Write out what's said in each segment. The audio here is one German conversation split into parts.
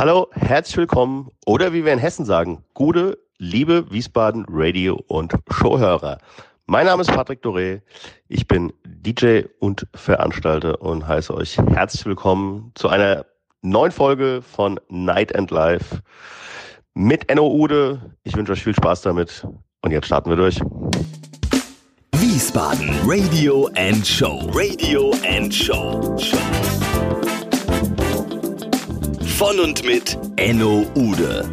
Hallo, herzlich willkommen oder wie wir in Hessen sagen, gute, liebe Wiesbaden Radio- und Showhörer. Mein Name ist Patrick Doré, ich bin DJ und Veranstalter und heiße euch herzlich willkommen zu einer neuen Folge von Night and Life mit Enno Ude. Ich wünsche euch viel Spaß damit und jetzt starten wir durch. Wiesbaden Radio and Show. Radio and Show. Von und mit Enno Ude.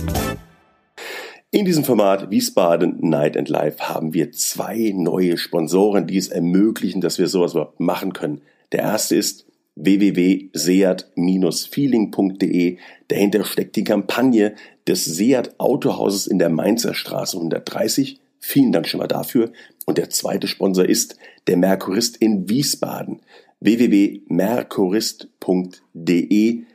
In diesem Format Wiesbaden Night and Life haben wir zwei neue Sponsoren, die es ermöglichen, dass wir sowas überhaupt machen können. Der erste ist www.seat-feeling.de. Dahinter steckt die Kampagne des Seat Autohauses in der Mainzer Straße 130. Vielen Dank schon mal dafür. Und der zweite Sponsor ist der Merkurist in Wiesbaden. www.merkurist.de.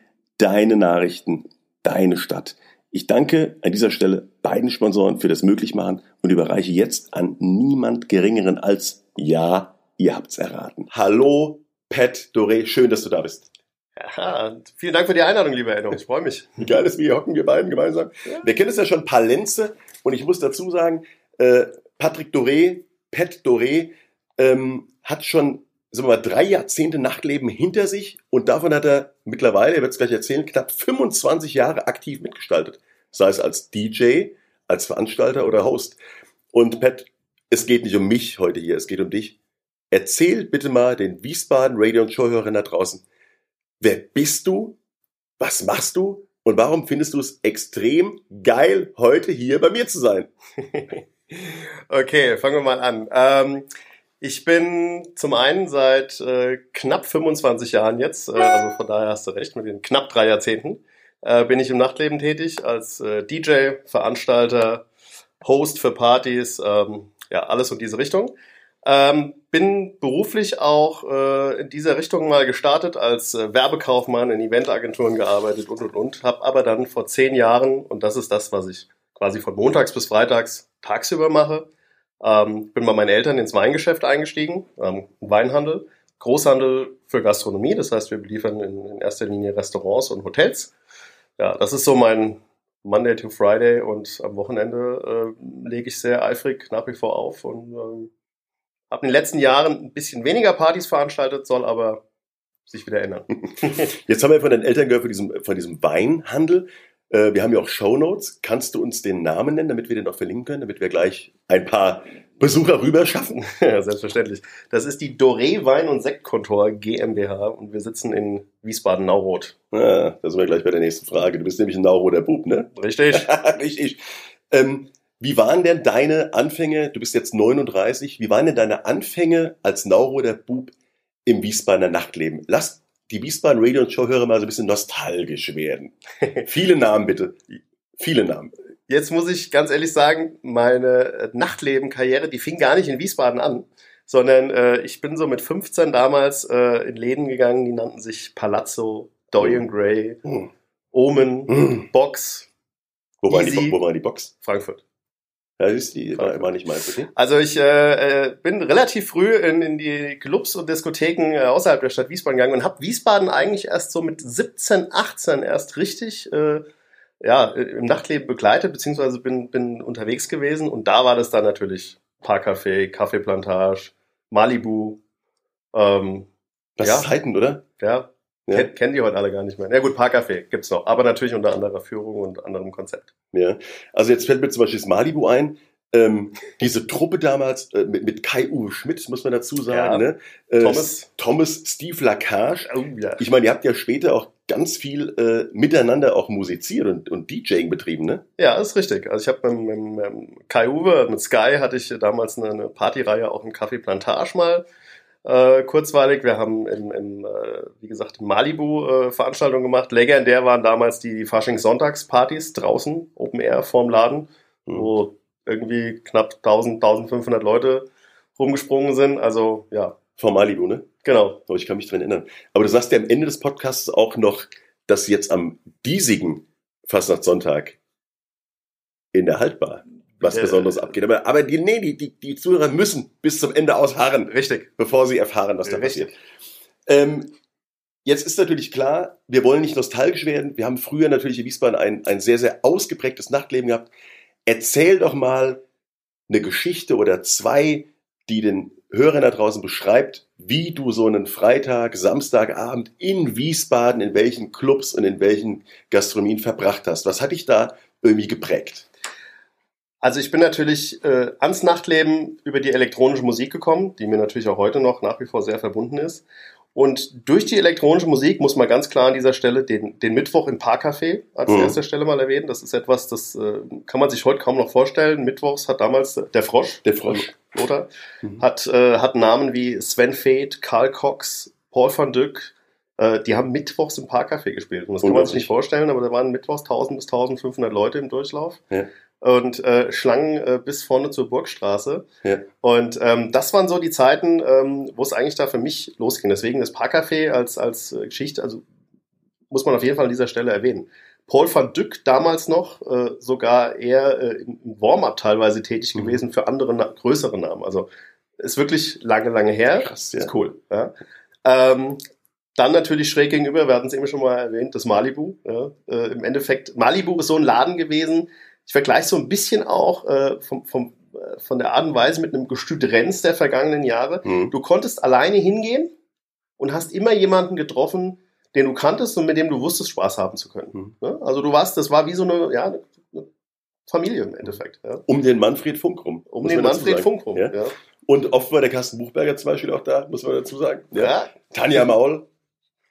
Deine Nachrichten, deine Stadt. Ich danke an dieser Stelle beiden Sponsoren für das Möglichmachen und überreiche jetzt an niemand Geringeren als, ja, ihr habt's erraten. Hallo, Pat Doré, schön, dass du da bist. Ja, vielen Dank für die Einladung, lieber Enno. Ich freue mich. Geil ist, wie hier hocken wir beiden gemeinsam. Ja. Wir kennen es ja schon ein paar Lenze und ich muss dazu sagen, äh, Patrick Doré, Pat Doré, ähm, hat schon sagen wir drei Jahrzehnte Nachtleben hinter sich und davon hat er mittlerweile, er wird es gleich erzählen, knapp 25 Jahre aktiv mitgestaltet. Sei es als DJ, als Veranstalter oder Host. Und Pat, es geht nicht um mich heute hier, es geht um dich. Erzähl bitte mal den Wiesbaden Radio- und Showhörern da draußen, wer bist du, was machst du und warum findest du es extrem geil, heute hier bei mir zu sein? okay, fangen wir mal an. Ähm ich bin zum einen seit äh, knapp 25 Jahren jetzt, äh, also von daher hast du recht, mit den knapp drei Jahrzehnten, äh, bin ich im Nachtleben tätig als äh, DJ, Veranstalter, Host für Partys, ähm, ja, alles in diese Richtung. Ähm, bin beruflich auch äh, in dieser Richtung mal gestartet, als äh, Werbekaufmann in Eventagenturen gearbeitet und und und, habe aber dann vor zehn Jahren, und das ist das, was ich quasi von montags bis freitags tagsüber mache, ähm, bin bei meinen Eltern ins Weingeschäft eingestiegen, ähm, Weinhandel, Großhandel für Gastronomie, das heißt, wir beliefern in, in erster Linie Restaurants und Hotels. Ja, das ist so mein Monday to Friday und am Wochenende äh, lege ich sehr eifrig nach wie vor auf und ähm, habe in den letzten Jahren ein bisschen weniger Partys veranstaltet, soll aber sich wieder ändern. Jetzt haben wir von den Eltern gehört von diesem, von diesem Weinhandel. Äh, wir haben ja auch Shownotes. Kannst du uns den Namen nennen, damit wir den auch verlinken können, damit wir gleich ein paar Besucher rüber schaffen? Ja, selbstverständlich. Das ist die Doré Wein- und Sektkontor GmbH und wir sitzen in Wiesbaden-Nauroth. Ah, da sind wir gleich bei der nächsten Frage. Du bist nämlich ein Nauroder Bub, ne? Richtig. Richtig. Ähm, wie waren denn deine Anfänge, du bist jetzt 39, wie waren denn deine Anfänge als Nauroder Bub im Wiesbadener Nachtleben? Lass die Wiesbaden Radio und Show höre mal so ein bisschen nostalgisch werden. Viele Namen bitte. Viele Namen. Jetzt muss ich ganz ehrlich sagen, meine Nachtleben-Karriere, die fing gar nicht in Wiesbaden an, sondern äh, ich bin so mit 15 damals äh, in Läden gegangen, die nannten sich Palazzo, Dorian Gray, mm. Omen, mm. Box. Wo war, die, wo war die Box? Frankfurt. Ja, ist die war, war nicht meins, okay? Also ich äh, äh, bin relativ früh in, in die Clubs und Diskotheken äh, außerhalb der Stadt Wiesbaden gegangen und habe Wiesbaden eigentlich erst so mit 17, 18 erst richtig äh, ja, im Nachtleben begleitet, beziehungsweise bin, bin unterwegs gewesen und da war das dann natürlich Parkcafé, Kaffeeplantage, Malibu. Ähm, das ja, ist Zeiten, oder? Ja, ja. Ken, kennen die heute alle gar nicht mehr. Ja gut, Parkcafé gibt's noch, aber natürlich unter anderer Führung und anderem Konzept. Ja, also jetzt fällt mir zum Beispiel das Malibu ein. Ähm, diese Truppe damals äh, mit, mit Kai-Uwe Schmidt, muss man dazu sagen. Ja. Ne? Äh, Thomas. Thomas, Steve Lacage. Oh, ja. Ich meine, ihr habt ja später auch ganz viel äh, miteinander auch musiziert und, und DJing betrieben, ne? Ja, ist richtig. Also ich habe mit, mit, mit Kai-Uwe, mit Sky hatte ich damals eine, eine Partyreihe auch im Café Plantage mal äh, kurzweilig. Wir haben im, im äh, wie gesagt, in Malibu äh, Veranstaltungen gemacht. Legendär waren damals die, die Fasching-Sonntagspartys draußen, Open Air vorm Laden, mhm. wo irgendwie knapp 1000, 1500 Leute rumgesprungen sind. Also, ja. Vor Malibu, ne? Genau. Oh, ich kann mich dran erinnern. Aber du sagst ja am Ende des Podcasts auch noch, dass jetzt am diesigen Fastnachtssonntag in der Haltbar was ja. Besonderes abgeht. Aber, aber die, nee, die, die, die Zuhörer müssen bis zum Ende ausharren. Richtig. Bevor sie erfahren, was da Richtig. passiert. Ähm, Jetzt ist natürlich klar, wir wollen nicht nostalgisch werden. Wir haben früher natürlich in Wiesbaden ein, ein sehr, sehr ausgeprägtes Nachtleben gehabt. Erzähl doch mal eine Geschichte oder zwei, die den Hörern da draußen beschreibt, wie du so einen Freitag, Samstagabend in Wiesbaden, in welchen Clubs und in welchen Gastronomien verbracht hast. Was hat dich da irgendwie geprägt? Also ich bin natürlich äh, ans Nachtleben über die elektronische Musik gekommen, die mir natürlich auch heute noch nach wie vor sehr verbunden ist. Und durch die elektronische Musik muss man ganz klar an dieser Stelle den, den Mittwoch im Parkcafé als mhm. erster Stelle mal erwähnen. Das ist etwas, das äh, kann man sich heute kaum noch vorstellen. Mittwochs hat damals der Frosch, der Frosch, oder mhm. hat äh, hat Namen wie Sven Feth, Karl Cox, Paul van Dyck. Äh, die haben Mittwochs im Parkcafé gespielt. Und das kann man sich nicht vorstellen, aber da waren Mittwochs 1000 bis 1500 Leute im Durchlauf. Ja und äh, Schlangen äh, bis vorne zur Burgstraße. Ja. Und ähm, das waren so die Zeiten, ähm, wo es eigentlich da für mich losging. Deswegen das Parkcafé als, als äh, Geschichte, also muss man auf jeden Fall an dieser Stelle erwähnen. Paul van Dyck damals noch äh, sogar eher äh, im Warm-up teilweise tätig mhm. gewesen für andere größere Namen. Also ist wirklich lange, lange her. Krass, ja. Ist cool. Ja. Ähm, dann natürlich schräg gegenüber, wir hatten es eben schon mal erwähnt, das Malibu. Ja. Äh, Im Endeffekt, Malibu ist so ein Laden gewesen, ich vergleiche so ein bisschen auch äh, vom, vom, äh, von der Art und Weise mit einem Gestüt Renz der vergangenen Jahre. Mhm. Du konntest alleine hingehen und hast immer jemanden getroffen, den du kanntest und mit dem du wusstest, Spaß haben zu können. Mhm. Ne? Also du warst, das war wie so eine, ja, eine Familie im Endeffekt. Ja. Um den Manfred Funk rum. Um den Manfred Funk rum, ja. ja. Und oft war der Carsten Buchberger zum Beispiel auch da, muss man dazu sagen. Ja. ja. Tanja Maul,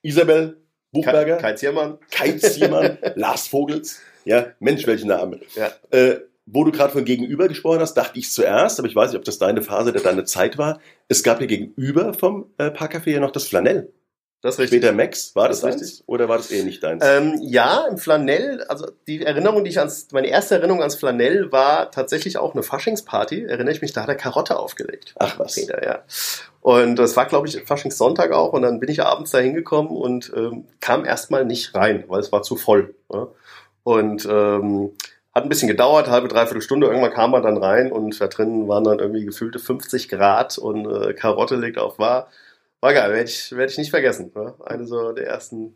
Isabel Buchberger. Kai Ziermann. Kai Ziermann, Lars Vogels. Ja, Mensch, welchen Namen. Ja. Äh, wo du gerade von Gegenüber gesprochen hast, dachte ich zuerst, aber ich weiß nicht, ob das deine Phase oder deine Zeit war. Es gab ja gegenüber vom äh, Parkcafé ja noch das Flanell. Das ist richtig. Später Max, war das, das richtig? Deins? Oder war das eh nicht deins? Ähm, ja, im Flanell, also die Erinnerung, die ich ans, meine erste Erinnerung ans Flanell war tatsächlich auch eine Faschingsparty, erinnere ich mich, da hat er Karotte aufgelegt. Ach was. Peter, ja. Und das war, glaube ich, Faschingssonntag auch und dann bin ich abends da hingekommen und ähm, kam erstmal nicht rein, weil es war zu voll. Ja? Und ähm, hat ein bisschen gedauert, halbe, dreiviertel Stunde. Irgendwann kam man dann rein und da drinnen waren dann irgendwie gefühlte 50 Grad und äh, Karotte liegt auf. War, war geil, werde ich, werd ich nicht vergessen. Ne? Eine so der ersten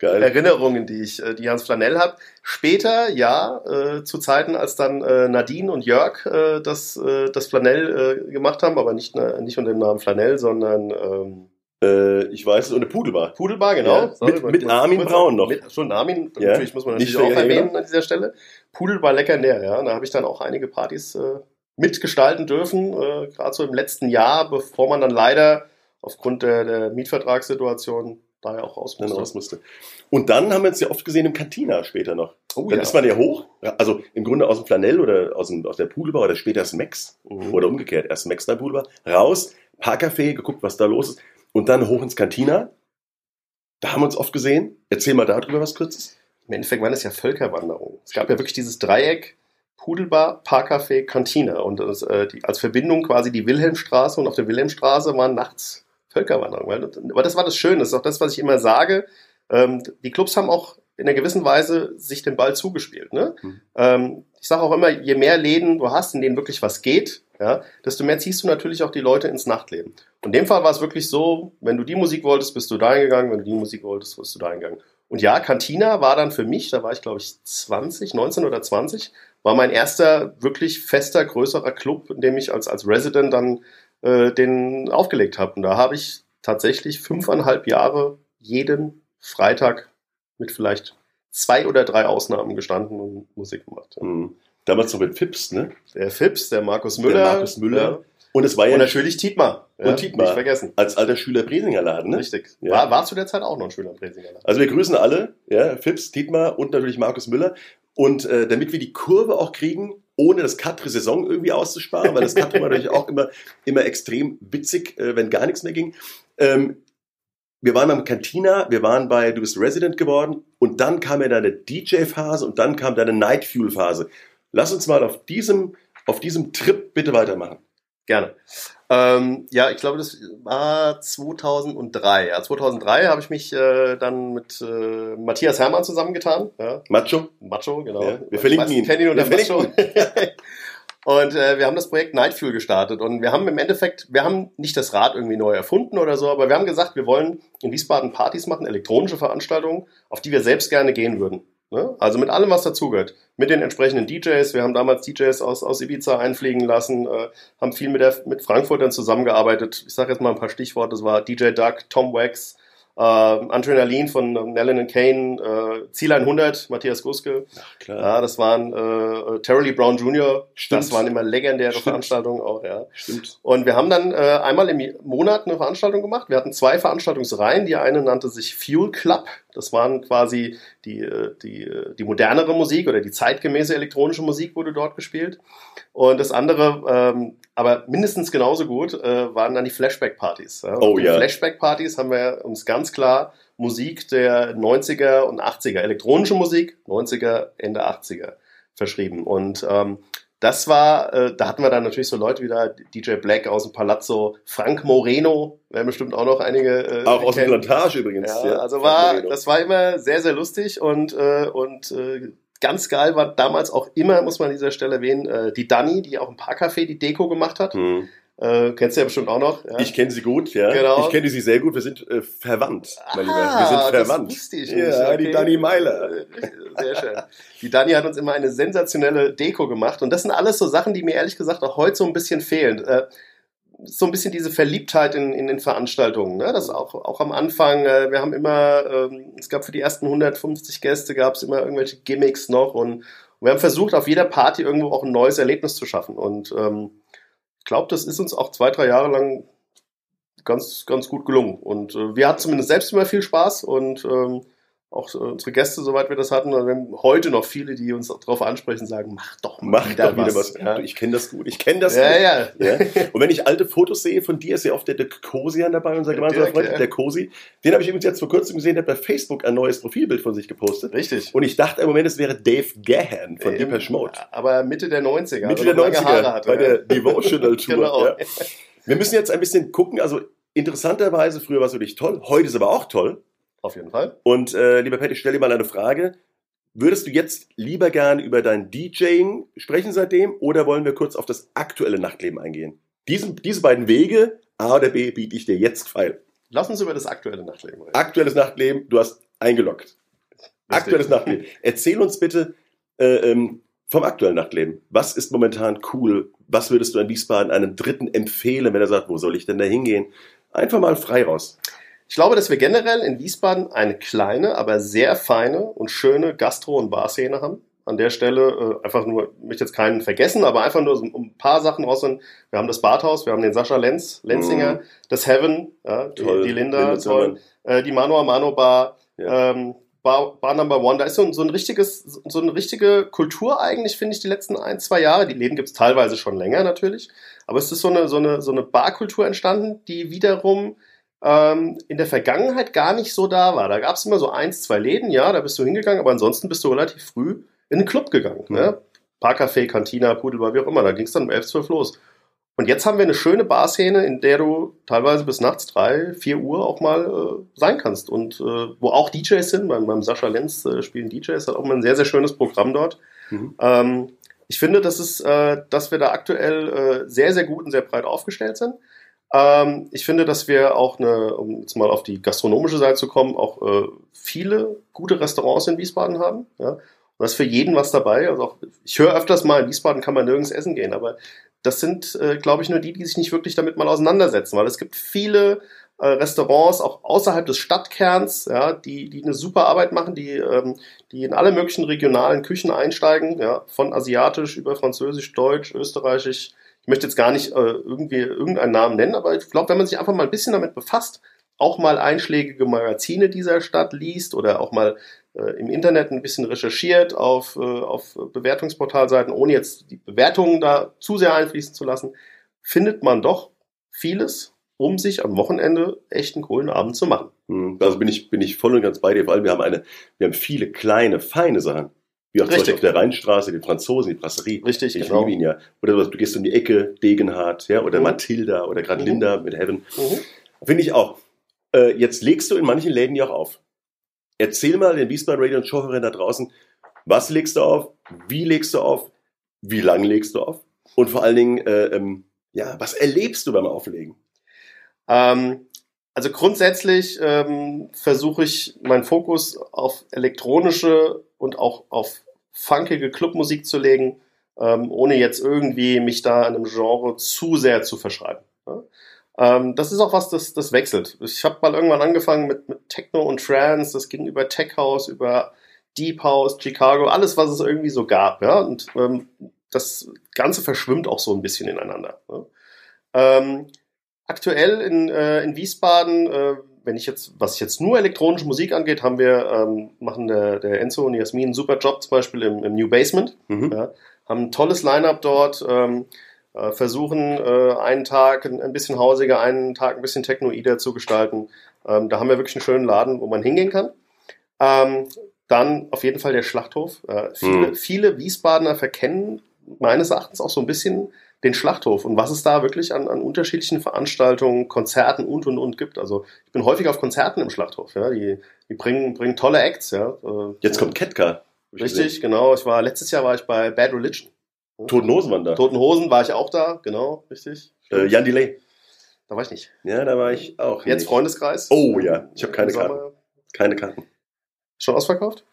Geil. Erinnerungen, die ich, äh, die Hans Flanell hat. Später, ja, äh, zu Zeiten, als dann äh, Nadine und Jörg äh, das, äh, das Flanell äh, gemacht haben, aber nicht, äh, nicht unter dem Namen Flanell, sondern ähm, äh, ich weiß es, und eine Pudelbar. Pudelbar, genau. Ja, mit, mit Armin Braun noch. Mit, schon Armin, ja. natürlich muss man natürlich auch erwähnen genau. an dieser Stelle. Pudelbar leckernär, ja. Da habe ich dann auch einige Partys äh, mitgestalten dürfen, äh, gerade so im letzten Jahr, bevor man dann leider aufgrund der, der Mietvertragssituation da ja auch raus musste. raus musste. Und dann haben wir uns ja oft gesehen im Cantina später noch. Oh, dann ja. ist man ja hoch, also im Grunde aus dem Flanell oder aus, dem, aus der Pudelbar oder später das Max mhm. oder umgekehrt, erst Max, dann Pudelbar, raus, Parkcafé, geguckt, was da los ist und dann hoch ins Cantina. Da haben wir uns oft gesehen. Erzähl mal darüber was kurzes. Im Endeffekt waren es ja Völkerwanderungen. Es gab ja wirklich dieses Dreieck, Pudelbar, Parkcafé, Cantina. Und das, äh, die, als Verbindung quasi die Wilhelmstraße und auf der Wilhelmstraße waren nachts Völkerwanderungen. Aber das war das Schöne, das ist auch das, was ich immer sage. Ähm, die Clubs haben auch in einer gewissen Weise sich den Ball zugespielt. Ne? Mhm. Ähm, ich sage auch immer, je mehr Läden du hast, in denen wirklich was geht, ja, desto mehr ziehst du natürlich auch die Leute ins Nachtleben. Und in dem Fall war es wirklich so, wenn du die Musik wolltest, bist du da hingegangen, wenn du die Musik wolltest, bist du da hingegangen. Und ja, Cantina war dann für mich, da war ich glaube ich 20, 19 oder 20, war mein erster wirklich fester, größerer Club, in dem ich als, als Resident dann äh, den aufgelegt habe. Und da habe ich tatsächlich fünfeinhalb Jahre jeden Freitag mit vielleicht zwei oder drei Ausnahmen gestanden und Musik gemacht. Mhm. Damals noch mit Fips, ne? Der Fips, der Markus Müller. Der Markus Müller. Ja. Und es war ja. Und natürlich Tietmar. Ja, und Tietmar. Nicht vergessen. Als alter Schüler Bresinger Laden, ne? Richtig. Ja. War, war zu der Zeit auch noch ein Schüler Bresinger Laden. Also wir grüßen alle, ja, Fips, Tietmar und natürlich Markus Müller. Und äh, damit wir die Kurve auch kriegen, ohne das Quatre-Saison irgendwie auszusparen, weil das Quatre war natürlich auch immer, immer extrem witzig, äh, wenn gar nichts mehr ging. Ähm, wir waren am Cantina, wir waren bei Du bist Resident geworden und dann kam ja deine DJ-Phase und dann kam deine Night Fuel-Phase. Lass uns mal auf diesem, auf diesem Trip bitte weitermachen. Gerne. Ähm, ja, ich glaube, das war 2003. Ja, 2003 habe ich mich äh, dann mit äh, Matthias Hermann zusammengetan. Ja. Macho? Macho, genau. Ja, wir verlinken ihn. Kennen ihn unter Macho. Und äh, wir haben das Projekt Nightfuel gestartet und wir haben im Endeffekt, wir haben nicht das Rad irgendwie neu erfunden oder so, aber wir haben gesagt, wir wollen in Wiesbaden Partys machen, elektronische Veranstaltungen, auf die wir selbst gerne gehen würden. Ne? Also mit allem, was dazugehört. Mit den entsprechenden DJs. Wir haben damals DJs aus, aus Ibiza einfliegen lassen, äh, haben viel mit, der, mit Frankfurtern zusamgemgearbeitet. Ich sage jetzt mal ein paar Stichworte. Das war DJ Duck, Tom Wax, äh, Adrenalin von äh, Nellen Kane, äh, Ziel 100, Matthias Guske. Ach, klar. Ja, das waren äh, Terry Brown Jr. Stimmt. Das waren immer legendäre Stimmt. Veranstaltungen auch, ja. Stimmt. Und wir haben dann äh, einmal im Monat eine Veranstaltung gemacht. Wir hatten zwei Veranstaltungsreihen. Die eine nannte sich Fuel Club. Das waren quasi die, äh, die, äh, die modernere Musik oder die zeitgemäße elektronische Musik wurde dort gespielt. Und das andere, ähm, aber mindestens genauso gut, äh, waren dann die Flashback-Partys. Ja. Oh ja. Flashback-Partys haben wir uns ganz klar Musik der 90er und 80er, elektronische Musik, 90er, Ende 80er verschrieben. Und ähm, das war, äh, da hatten wir dann natürlich so Leute wie da DJ Black aus dem Palazzo, Frank Moreno, werden bestimmt auch noch einige äh, Auch aus der. Plantage übrigens. Ja, also war, das war immer sehr, sehr lustig und, äh, und äh, ganz geil war damals auch immer, muss man an dieser Stelle erwähnen, äh, die Dani, die auch im Parkcafé die Deko gemacht hat. Hm. Äh, kennst du ja bestimmt auch noch. Ja. Ich kenne sie gut, ja. Genau. Ich kenne sie sehr gut. Wir sind äh, verwandt, mein Lieber. Wir Ah, sind verwandt. Das wusste ich nicht. ja, die okay. Dani Meiler. Äh, Sehr schön. Die Dani hat uns immer eine sensationelle Deko gemacht und das sind alles so Sachen, die mir ehrlich gesagt auch heute so ein bisschen fehlen. Äh, so ein bisschen diese Verliebtheit in, in den Veranstaltungen. Ne? Das auch, auch am Anfang, äh, wir haben immer, ähm, es gab für die ersten 150 Gäste, gab es immer irgendwelche Gimmicks noch und, und wir haben versucht, auf jeder Party irgendwo auch ein neues Erlebnis zu schaffen. Und ähm, ich glaube, das ist uns auch zwei, drei Jahre lang ganz, ganz gut gelungen. Und äh, wir hatten zumindest selbst immer viel Spaß und ähm, auch unsere Gäste, soweit wir das hatten, und wir haben heute noch viele, die uns darauf ansprechen, sagen, mach doch mal Mach wieder, doch wieder was. was. Ja. Ich kenne das gut. Ich kenne das ja, gut. ja. Ja. Und wenn ich alte Fotos sehe von dir, ist ja oft der, der Kosian dabei, unser gemeinsamer Freund, der Kosi. Den habe ich übrigens jetzt vor kurzem gesehen, der hat bei Facebook ein neues Profilbild von sich gepostet. Richtig. Und ich dachte im Moment, es wäre Dave Gahan von Ähm, Deepesh Mode. Aber Mitte der 90er. Mitte also der noch lange 90er Haare hatte. bei der Devotional Tour. Genau. Wir müssen jetzt ein bisschen gucken. Also interessanterweise, früher war es wirklich toll, heute ist aber auch toll. Auf jeden Fall. Und äh, lieber Pat, ich stelle dir mal eine Frage. Würdest du jetzt lieber gerne über dein DJing sprechen seitdem oder wollen wir kurz auf das aktuelle Nachtleben eingehen? Diesen, diese beiden Wege, A oder B, biete ich dir jetzt feil. Lass uns über das aktuelle Nachtleben reden. Aktuelles Nachtleben, du hast eingeloggt. Aktuelles Nachtleben. Erzähl uns bitte äh, ähm, vom aktuellen Nachtleben. Was ist momentan cool? Was würdest du an Wiesbaden einem Dritten empfehlen, wenn er sagt, wo soll ich denn da hingehen? Einfach mal frei raus. Ich glaube, dass wir generell in Wiesbaden eine kleine, aber sehr feine und schöne Gastro- und Barszene haben. An der Stelle äh, einfach nur, ich möchte jetzt keinen vergessen, aber einfach nur so ein paar Sachen rausholen. Wir haben das Badhaus, wir haben den Sascha Lenz, Lenzinger, Mhm. das Heaven, ja, die, Toll. die Linda, toll, äh, die Mano a Mano Bar, Ja. ähm, Bar, Bar Number One. Da ist so, so ein richtiges, so eine richtige Kultur eigentlich, finde ich, die letzten ein, zwei Jahre. Die Läden gibt's teilweise schon länger natürlich. Aber es ist so eine, so eine, so eine Barkultur entstanden, die wiederum ähm, in der Vergangenheit gar nicht so da war. Da gab's immer so eins, zwei Läden, ja, da bist du hingegangen, aber ansonsten bist du relativ früh in den Club gegangen. Mhm. Ne? Parkcafé, Cantina, Pudelbar, wie auch immer. Da ging's dann um 11, 12 los. Und jetzt haben wir eine schöne Barszene, in der du teilweise bis nachts drei, vier Uhr auch mal äh, sein kannst. Und äh, wo auch DJs sind, beim, beim Sascha Lenz äh, spielen DJs, hat auch mal ein sehr, sehr schönes Programm dort. Mhm. Ähm, ich finde, dass, es, äh, dass wir da aktuell äh, sehr, sehr gut und sehr breit aufgestellt sind. Ähm, ich finde, dass wir auch eine, um jetzt mal auf die gastronomische Seite zu kommen, auch äh, viele gute Restaurants in Wiesbaden haben. Ja? Und da ist für jeden was dabei. Also auch, ich höre öfters mal, in Wiesbaden kann man nirgends essen gehen, aber das sind, äh, glaube ich, nur die, die sich nicht wirklich damit mal auseinandersetzen, weil es gibt viele äh, Restaurants auch außerhalb des Stadtkerns, ja, die, die eine super Arbeit machen, die, ähm, die in alle möglichen regionalen Küchen einsteigen, ja, von asiatisch über französisch, deutsch, österreichisch. Ich möchte jetzt gar nicht äh, irgendwie irgendeinen Namen nennen, aber ich glaube, wenn man sich einfach mal ein bisschen damit befasst, auch mal einschlägige Magazine dieser Stadt liest oder auch mal äh, im Internet ein bisschen recherchiert auf, äh, auf Bewertungsportalseiten, ohne jetzt die Bewertungen da zu sehr einfließen zu lassen, findet man doch vieles, um sich am Wochenende echt einen coolen Abend zu machen. Mhm. Also bin ich, bin ich voll und ganz bei dir. Vor allem, wir haben eine, wir haben viele kleine, feine Sachen. Wie auch zum Beispiel Richtig. auf der Rheinstraße, den Franzosen, die Brasserie. Richtig, Ich genau. liebe ihn ja. Oder du gehst um die Ecke, Degenhardt, ja, oder Mhm. Mathilda oder gerade Mhm. Linda mit Heaven. Mhm. Finde ich auch. Äh, jetzt legst du in manchen Läden ja auch auf. Erzähl mal den Wiesbaden Radio und Showhörern da draußen, was legst du auf, wie legst du auf, wie lange legst du auf? Und vor allen Dingen, äh, ähm, ja, was erlebst du beim Auflegen? Ähm, also grundsätzlich ähm, versuche ich meinen Fokus auf elektronische und auch auf funkige Clubmusik zu legen, ähm, ohne jetzt irgendwie mich da einem Genre zu sehr zu verschreiben. Ja? Ähm, das ist auch was, das, das wechselt. Ich habe mal irgendwann angefangen mit, mit Techno und Trance, das ging über Tech House, über Deep House, Chicago, alles, was es irgendwie so gab. Ja? Und ähm, das Ganze verschwimmt auch so ein bisschen ineinander. Ja? Ähm, aktuell in, äh, in Wiesbaden, äh, wenn ich jetzt, was jetzt nur elektronische Musik angeht, haben wir, ähm, machen der, der Enzo und Jasmin einen super Job zum Beispiel im, im New Basement. Mhm. Ja, haben ein tolles Line-Up dort, ähm, äh, versuchen äh, einen Tag ein, bisschen hausiger, einen Tag ein bisschen technoider zu gestalten. Ähm, da haben wir wirklich einen schönen Laden, wo man hingehen kann. Ähm, dann auf jeden Fall der Schlachthof. Äh, viele, Mhm. viele Wiesbadener verkennen meines Erachtens auch so ein bisschen den Schlachthof und was es da wirklich an, an unterschiedlichen Veranstaltungen, Konzerten und und und gibt. Also ich bin häufig auf Konzerten im Schlachthof. Ja, die, die bringen, bringen tolle Acts. Ja, Äh, Jetzt kommt Ketka. richtig, gesehen. genau. Ich war letztes Jahr war ich bei Bad Religion. Toten Hosen waren da. Toten Hosen war ich auch da, genau, richtig. Äh, Jan Delay. Da war ich nicht. Ja, da war ich auch. Jetzt nicht. Freundeskreis. Oh ja, ich habe keine Karten. Keine Karten. Schon ausverkauft?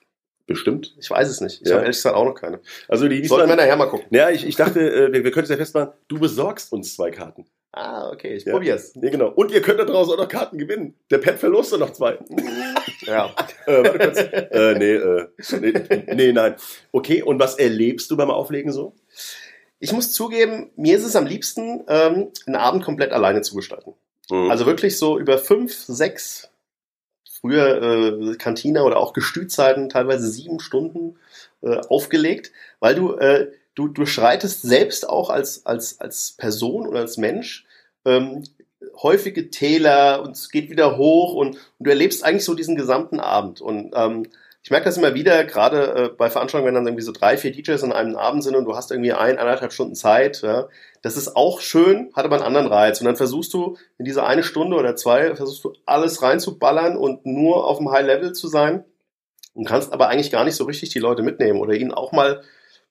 Bestimmt. Ich weiß es nicht. Ich Ja. habe ehrlich gesagt auch noch keine. Also die Sollten wir nachher mal gucken. Ja, ich, ich dachte, äh, wir, wir können es ja festmachen. Du besorgst uns zwei Karten. Ah, okay, ich Ja. probier's. Nee, genau. Und ihr könnt da draußen auch noch Karten gewinnen. Der Pet verlost noch zwei. Ja. äh, warte kurz. äh, nee, äh, nee, nee, nein. Okay, und was erlebst du beim Auflegen so? Ich muss zugeben, mir ist es am liebsten, ähm, einen Abend komplett alleine zu gestalten. Mhm. Also wirklich so über fünf, sechs, früher äh, Kantine oder auch Gestützeiten, teilweise sieben Stunden äh, aufgelegt, weil du, äh, du, du schreitest selbst auch als, als, als Person oder als Mensch ähm, häufige Täler und es geht wieder hoch und, und du erlebst eigentlich so diesen gesamten Abend. Und ähm, ich merke das immer wieder, gerade äh, bei Veranstaltungen, wenn dann irgendwie so drei, vier DJs an einem Abend sind und du hast irgendwie ein, eineinhalb Stunden Zeit, ja, das ist auch schön, hat aber einen anderen Reiz. Und dann versuchst du in diese eine Stunde oder zwei, versuchst du alles reinzuballern und nur auf dem High Level zu sein und kannst aber eigentlich gar nicht so richtig die Leute mitnehmen oder ihnen auch mal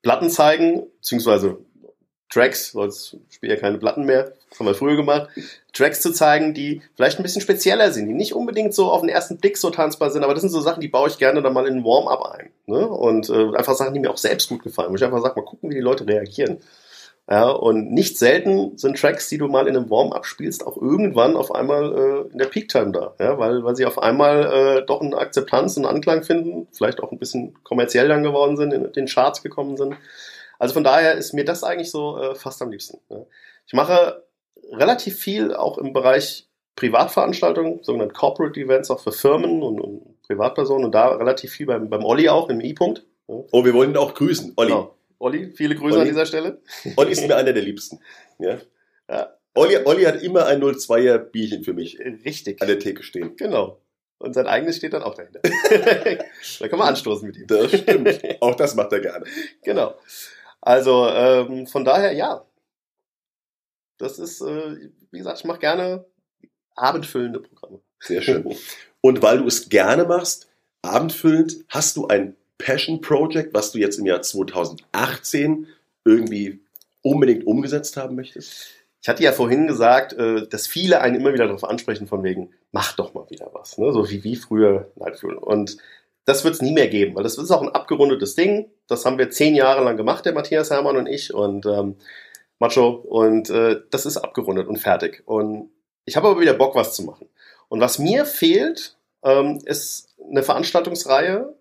Platten zeigen, beziehungsweise Tracks, weil es spielt ja keine Platten mehr, das haben wir früher gemacht, Tracks zu zeigen, die vielleicht ein bisschen spezieller sind, die nicht unbedingt so auf den ersten Blick so tanzbar sind, aber das sind so Sachen, die baue ich gerne dann mal in ein Warm-up ein. Ne? Und äh, einfach Sachen, die mir auch selbst gut gefallen, wo ich einfach sage, mal gucken, wie die Leute reagieren. Ja, und nicht selten sind Tracks, die du mal in einem Warm-up spielst, auch irgendwann auf einmal äh, in der Peak-Time da, ja, weil, weil sie auf einmal äh, doch eine Akzeptanz und Anklang finden, vielleicht auch ein bisschen kommerziell dann geworden sind, in den Charts gekommen sind. Also von daher ist mir das eigentlich so äh, fast am liebsten. Ja. Ich mache relativ viel auch im Bereich Privatveranstaltungen, sogenannte Corporate Events auch für Firmen und, und Privatpersonen und da relativ viel beim, beim Olli auch, im E-Punkt. Ja. Oh, wir wollen ihn auch grüßen. Olli. Genau. Olli, viele Grüße Olli. an dieser Stelle. Olli ist mir einer der Liebsten. Ja. Ja. Olli, Olli hat immer ein 02er Bierchen für mich Richtig. an der Theke stehen. Genau. Und sein eigenes steht dann auch dahinter. da kann man anstoßen mit ihm. Das stimmt. auch das macht er gerne. Genau. Also ähm, von daher, ja. Das ist, äh, wie gesagt, ich mache gerne abendfüllende Programme. Sehr schön. Und weil du es gerne machst, abendfüllend, hast du ein Passion Project, was du jetzt im Jahr 2018 irgendwie unbedingt umgesetzt haben möchtest? Ich hatte ja vorhin gesagt, äh, dass viele einen immer wieder darauf ansprechen, von wegen, mach doch mal wieder was. Ne? So wie, wie früher Nightfuel. Und das wird es nie mehr geben, weil das ist auch ein abgerundetes Ding. Das haben wir zehn Jahre lang gemacht, der Matthias Hermann und ich und ähm, Macho. Und äh, das ist abgerundet und fertig. Und ich habe aber wieder Bock, was zu machen. Und was mir fehlt, ähm, ist eine Veranstaltungsreihe,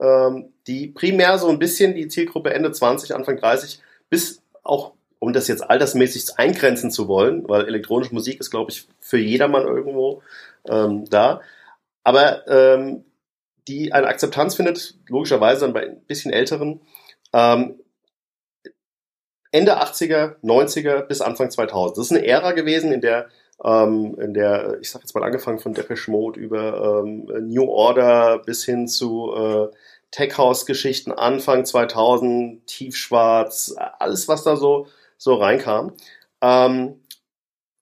ähm, die primär so ein bisschen die Zielgruppe Ende 20, Anfang 30 bis auch, um das jetzt altersmäßig eingrenzen zu wollen, weil elektronische Musik ist, glaube ich, für jedermann irgendwo ähm, da. Aber ähm, die eine Akzeptanz findet, logischerweise dann bei ein bisschen älteren, ähm, Ende 80er, 90er bis Anfang 2000. Das ist eine Ära gewesen, in der, ähm, in der, ich sag jetzt mal angefangen von Depeche Mode über ähm, New Order bis hin zu äh, Tech House Geschichten Anfang 2000, Tiefschwarz, alles was da so so reinkam. Ähm,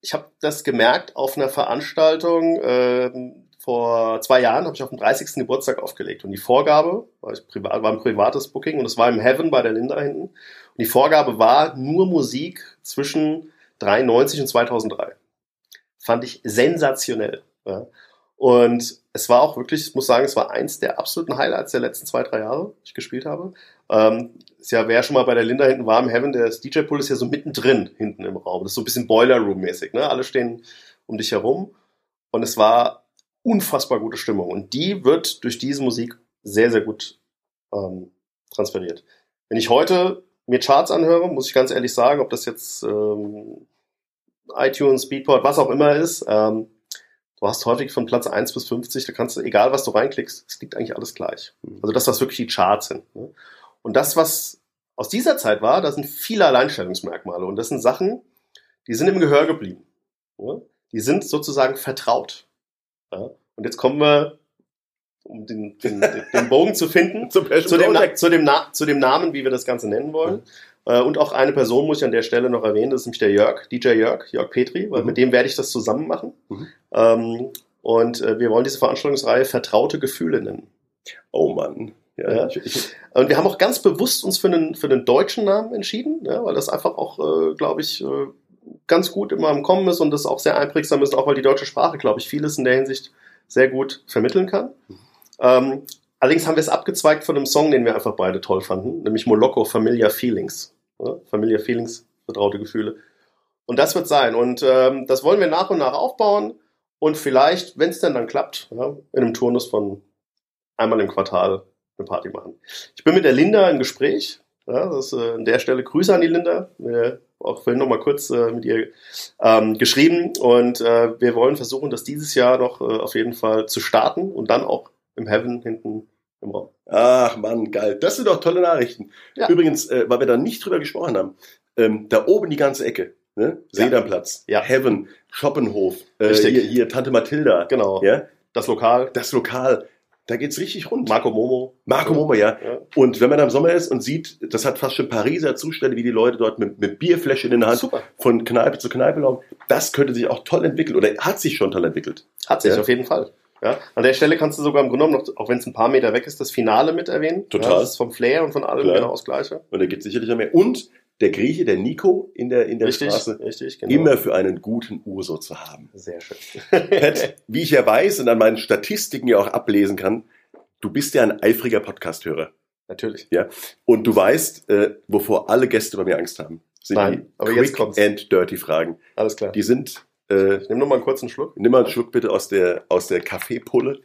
ich habe das gemerkt auf einer Veranstaltung ähm, vor zwei Jahren, habe ich auf dem 30. Geburtstag aufgelegt und die Vorgabe war, privat, war ein privates Booking und es war im Heaven bei der Linda hinten die Vorgabe war nur Musik zwischen 93 und 2003. Fand ich sensationell. Ja. Und es war auch wirklich, ich muss sagen, es war eins der absoluten Highlights der letzten zwei, drei Jahre, die ich gespielt habe. Ähm, ist ja, wer schon mal bei der Linda hinten war im Heaven, der DJ-Pool ist ja so mittendrin hinten im Raum. Das ist so ein bisschen Boiler Room-mäßig. Ne? Alle stehen um dich herum. Und es war unfassbar gute Stimmung. Und die wird durch diese Musik sehr, sehr gut ähm, transferiert. Wenn ich heute mir Charts anhöre, muss ich ganz ehrlich sagen, ob das jetzt ähm, iTunes, Speedport, was auch immer ist, ähm, du hast häufig von Platz 1 bis 50, da kannst du, egal was du reinklickst, es liegt eigentlich alles gleich. Mhm. Also das, was wirklich die Charts sind. Ne? Und das, was aus dieser Zeit war, da sind viele Alleinstellungsmerkmale. Und das sind Sachen, die sind im Gehör geblieben. Ja? Die sind sozusagen vertraut. Ja? Und jetzt kommen wir, um den, den, den Bogen zu finden, zu, dem, zu, dem zu, dem, Namen, wie wir das Ganze nennen wollen. Mhm. Und auch eine Person muss ich an der Stelle noch erwähnen, das ist nämlich der Jörg, DJ Jörg, Jörg Petri, weil mhm. mit dem werde ich das zusammen machen. Mhm. Ähm, und äh, wir wollen diese Veranstaltungsreihe Vertraute Gefühle nennen. Oh Mann. Ja, ja. Und wir haben auch ganz bewusst uns für einen, für einen deutschen Namen entschieden, ja, weil das einfach auch, äh, glaube ich, äh, ganz gut immer im Kommen ist und das auch sehr einprägsam ist, auch weil die deutsche Sprache, glaube ich, vieles in der Hinsicht sehr gut vermitteln kann. Ähm, allerdings haben wir es abgezweigt von einem Song, den wir einfach beide toll fanden, nämlich Moloko Familiar Feelings. Ja, Familiar Feelings, vertraute Gefühle. Und das wird sein. Und ähm, das wollen wir nach und nach aufbauen und vielleicht, wenn es denn dann klappt, ja, in einem Turnus von einmal im Quartal eine Party machen. Ich bin mit der Linda im Gespräch. Ja, das ist äh, an der Stelle Grüße an die Linda. Wir auch vorhin noch mal kurz äh, mit ihr ähm, geschrieben und äh, wir wollen versuchen, das dieses Jahr noch äh, auf jeden Fall zu starten und dann auch im Heaven hinten im Raum. Ach man, geil. Das sind doch tolle Nachrichten. Ja. Übrigens, äh, weil wir da nicht drüber gesprochen haben, ähm, da oben die ganze Ecke, ne? Sedanplatz, ja. Heaven, Schoppenhof, äh, hier, hier Tante Mathilda. Genau. Ja? Das Lokal. Das Lokal. Da geht's richtig rund. Marco Momo. Marco Momo, ja. ja. Und wenn man da im Sommer ist und sieht, das hat fast schon Pariser Zustände, wie die Leute dort mit, mit Bierfläschchen in der Hand Super. von Kneipe zu Kneipe laufen, das könnte sich auch toll entwickeln oder hat sich schon toll entwickelt. Hat sich ja. auf jeden Fall. Ja, an der Stelle kannst du sogar im Grunde genommen noch, auch wenn es ein paar Meter weg ist, das Finale mit erwähnen. Total. Ja, das ist vom Flair und von allem Klar. genau das Gleiche. Und da geht sicherlich noch mehr. Und der Grieche, der Nico in der, in der richtig, Straße, richtig, genau. immer für einen guten Uso zu haben. Sehr schön. Pat, wie ich ja weiß und an meinen Statistiken ja auch ablesen kann, du bist ja ein eifriger Podcast-Hörer. Natürlich. Ja. Und du weißt, äh, wovor alle Gäste bei mir Angst haben. Sind Nein, aber Quick jetzt kommt's. and Dirty Fragen. Alles klar. Die sind. Äh, ich nehme noch mal einen kurzen Schluck. Nimm mal einen Schluck bitte aus der aus der Kaffeepulle.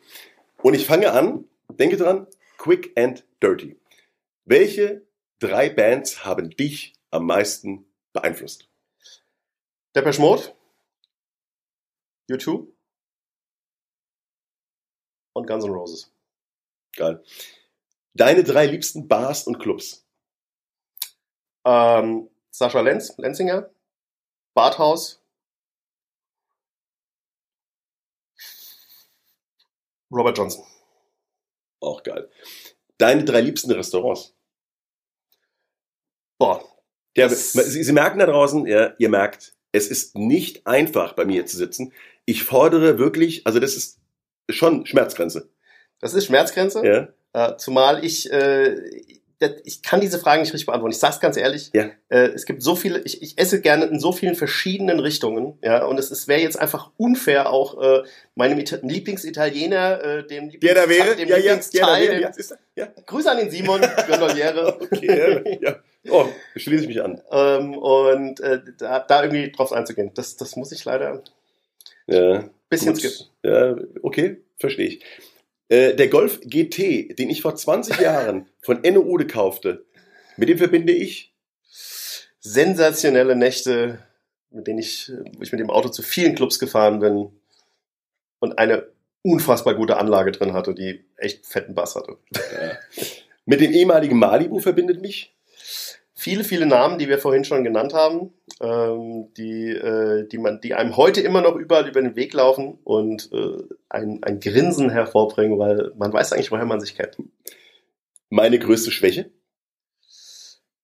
Und ich fange an. Denke dran. Quick and Dirty. Welche drei Bands haben dich am meisten beeinflusst? Depeche Mode, U2 und Guns N' Roses. Geil. Deine drei liebsten Bars und Clubs? Ähm, Sascha Lenz, Lenzinger, Badhaus, Robert Johnson. Auch geil. Deine drei liebsten Restaurants? Boah. Der, Sie, Sie, merken da draußen, ja, ihr merkt, es ist nicht einfach, bei mir zu sitzen. Ich fordere wirklich, also das ist schon Schmerzgrenze. Das ist Schmerzgrenze. Ja. Äh, zumal ich, äh, ich kann diese Fragen nicht richtig beantworten. Ich sag's ganz ehrlich. Ja. Äh, es gibt so viele, ich, ich esse gerne in so vielen verschiedenen Richtungen. Ja, und es, es wäre jetzt einfach unfair, auch äh, meinem Ita Lieblingsitaliener, äh, dem Lieblings da wäre, dem ja, Lieblingsteil, ja, ja, ja. Grüße an den Simon Gondoliere. okay, ja, ja. Oh, schließe ich mich an. Ähm, und äh, da, da irgendwie drauf einzugehen, das, das muss ich leider ja, bisschen skippen. Ja, okay, verstehe ich. Äh, der Golf GT, den ich vor 20 Jahren von Enno Ude kaufte, mit dem verbinde ich sensationelle Nächte, mit denen ich, wo ich mit dem Auto zu vielen Clubs gefahren bin und eine unfassbar gute Anlage drin hatte, die echt fetten Bass hatte. Ja. Mit dem ehemaligen Malibu verbindet mich viele, viele Namen, die wir vorhin schon genannt haben, ähm, die, äh, die, man, die einem heute immer noch überall über den Weg laufen und äh, ein, ein Grinsen hervorbringen, weil man weiß eigentlich, woher man sich kennt. Meine größte Schwäche?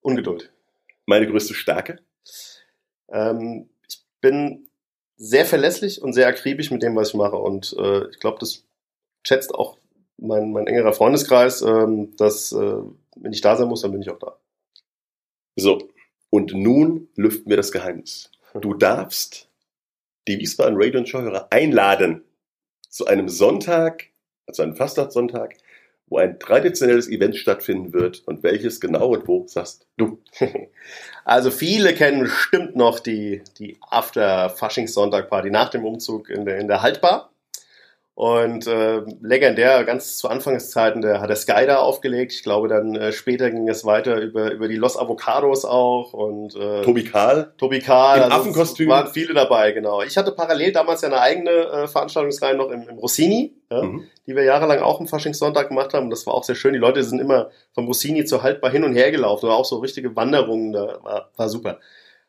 Ungeduld. Meine größte Stärke? Ähm, ich bin sehr verlässlich und sehr akribisch mit dem, was ich mache. Und äh, ich glaube, das schätzt auch mein, mein engerer Freundeskreis, ähm, dass äh, wenn ich da sein muss, dann bin ich auch da. So, und nun lüften wir das Geheimnis. Du darfst die Wiesbaden Radio und Showhörer einladen zu einem Sonntag, also einem Fastnachtssonntag, wo ein traditionelles Event stattfinden wird und welches genau und wo sagst du. Also viele kennen bestimmt noch die, die After-Faschings-Sonntag-Party nach dem Umzug in der, in der Haltbar. Und äh, legendär, ganz zu Anfangszeiten, der hat der Sky da aufgelegt. Ich glaube, dann äh, später ging es weiter über, über die Los Avocados auch und äh, Tobi Karl. Tobi Karl. Im also Affenkostüm. Waren viele dabei, genau. Ich hatte parallel damals ja eine eigene äh, Veranstaltungsreihe noch im, im Rossini, ja, Mhm. die wir jahrelang auch im Faschingssonntag gemacht haben. Und das war auch sehr schön. Die Leute sind immer vom Rossini zur Haltbar hin und her gelaufen. War auch so richtige Wanderungen, da war, war super.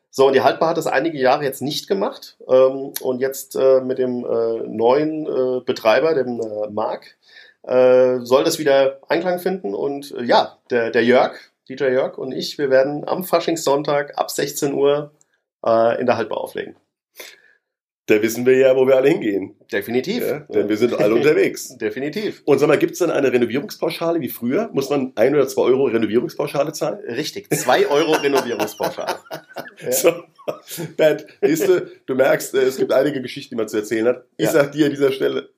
So, und die Haltbar hat das einige Jahre jetzt nicht gemacht. Ähm, und jetzt äh, mit dem äh, neuen äh, Betreiber, dem äh, Marc, äh, soll das wieder Einklang finden. Und äh, ja, der, der Jörg, DJ Jörg und ich, wir werden am Faschingssonntag ab 16 Uhr äh, in der Haltbar auflegen. Da wissen wir ja, wo wir alle hingehen. Definitiv. Ja, denn wir sind alle unterwegs. Definitiv. Und sag mal, gibt es dann eine Renovierungspauschale wie früher? Muss man ein oder zwei Euro Renovierungspauschale zahlen? Richtig. Zwei Euro Renovierungspauschale. Ja. So, Bert, siehst du, du merkst, äh, es gibt einige Geschichten, die man zu erzählen hat. Ich Ja. sag dir an dieser Stelle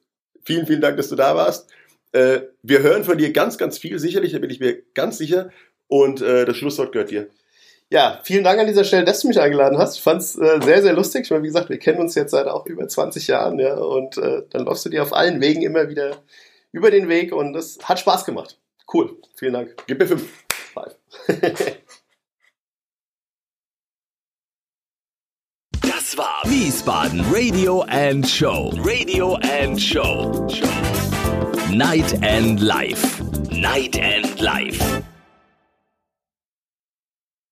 vielen, vielen Dank, dass du da warst. Äh, wir hören von dir ganz, ganz viel, sicherlich, da bin ich mir ganz sicher. Und äh, das Schlusswort gehört dir. Ja, vielen Dank an dieser Stelle, dass du mich eingeladen hast. Ich fand's äh, sehr, sehr lustig. Ich meine, wie gesagt, wir kennen uns jetzt seit auch über 20 Jahren, ja, und äh, dann läufst du dir auf allen Wegen immer wieder über den Weg und das hat Spaß gemacht. Cool. Vielen Dank. Gib mir fünf. Five. Das war Wiesbaden Radio and Show. Radio and Show. Night and Life. Night and Life.